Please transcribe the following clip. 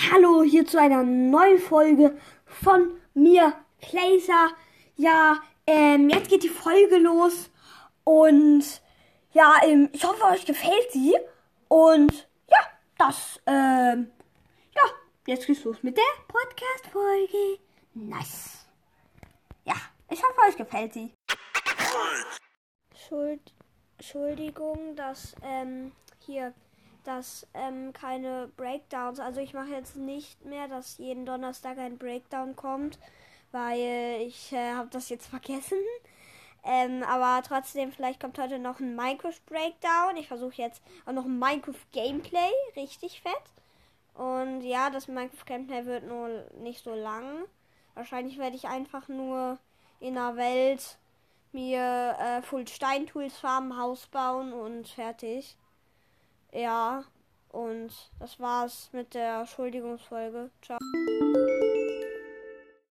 Hallo hier zu einer neuen Folge von mir, Placer. Ja, ähm, jetzt geht die Folge los und ja, ähm, ich hoffe, euch gefällt sie. Und ja, das, ähm, ja, jetzt geht's los mit der Podcast-Folge. Nice. Ja, ich hoffe, euch gefällt sie. Schuld, Entschuldigung, dass, ähm, hier dass ähm, keine Breakdowns, also ich mache jetzt nicht mehr, dass jeden Donnerstag ein Breakdown kommt, weil ich äh, habe das jetzt vergessen. Ähm, aber trotzdem, vielleicht kommt heute noch ein Minecraft Breakdown. Ich versuche jetzt auch noch ein Minecraft Gameplay, richtig fett. Und ja, das Minecraft Gameplay wird nur nicht so lang. Wahrscheinlich werde ich einfach nur in der Welt mir äh, Full Stein Tools farmen, Haus bauen und fertig. Ja, und das war's mit der Entschuldigungsfolge. Ciao.